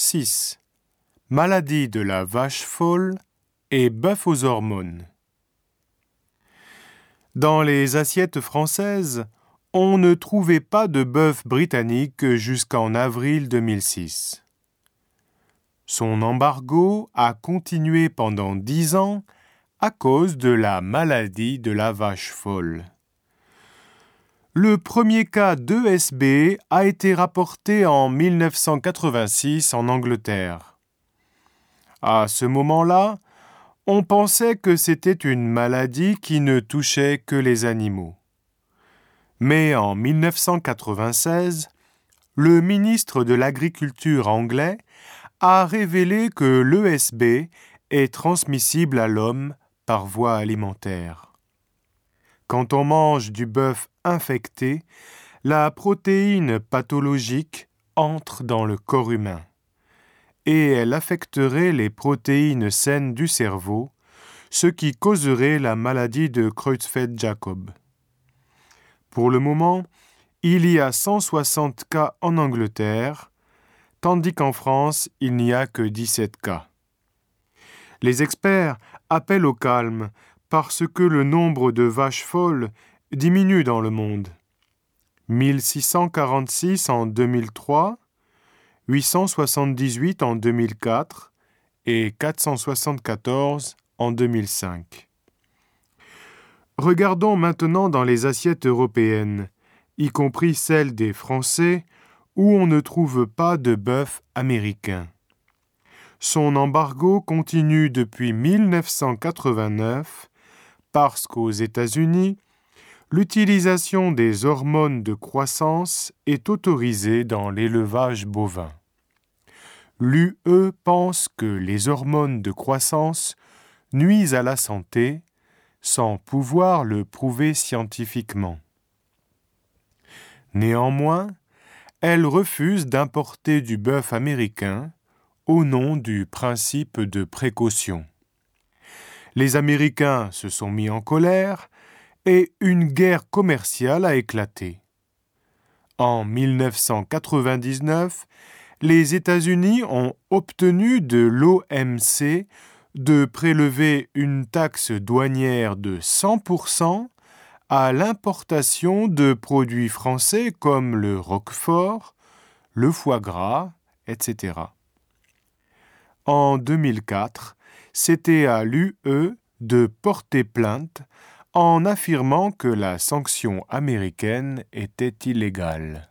6. Maladie de la vache folle et bœuf aux hormones. Dans les assiettes françaises, on ne trouvait pas de bœuf britannique jusqu'en avril 2006. Son embargo a continué pendant dix ans à cause de la maladie de la vache folle. Le premier cas d'ESB a été rapporté en 1986 en Angleterre. À ce moment-là, on pensait que c'était une maladie qui ne touchait que les animaux. Mais en 1996, le ministre de l'Agriculture anglais a révélé que l'ESB est transmissible à l'homme par voie alimentaire. Quand on mange du bœuf infecté, la protéine pathologique entre dans le corps humain et elle affecterait les protéines saines du cerveau, ce qui causerait la maladie de Creutzfeldt-Jacob. Pour le moment, il y a 160 cas en Angleterre, tandis qu'en France, il n'y a que 17 cas. Les experts appellent au calme parce que le nombre de vaches folles diminue dans le monde. 1646 en 2003, 878 en 2004 et 474 en 2005. Regardons maintenant dans les assiettes européennes, y compris celles des Français, où on ne trouve pas de bœuf américain. Son embargo continue depuis 1989 parce qu'aux États-Unis, l'utilisation des hormones de croissance est autorisée dans l'élevage bovin. L'UE pense que les hormones de croissance nuisent à la santé sans pouvoir le prouver scientifiquement. Néanmoins, elle refuse d'importer du bœuf américain au nom du principe de précaution. Les Américains se sont mis en colère et une guerre commerciale a éclaté. En 1999, les États-Unis ont obtenu de l'OMC de prélever une taxe douanière de 100% à l'importation de produits français comme le roquefort, le foie gras, etc. En 2004, c'était à l'UE de porter plainte en affirmant que la sanction américaine était illégale.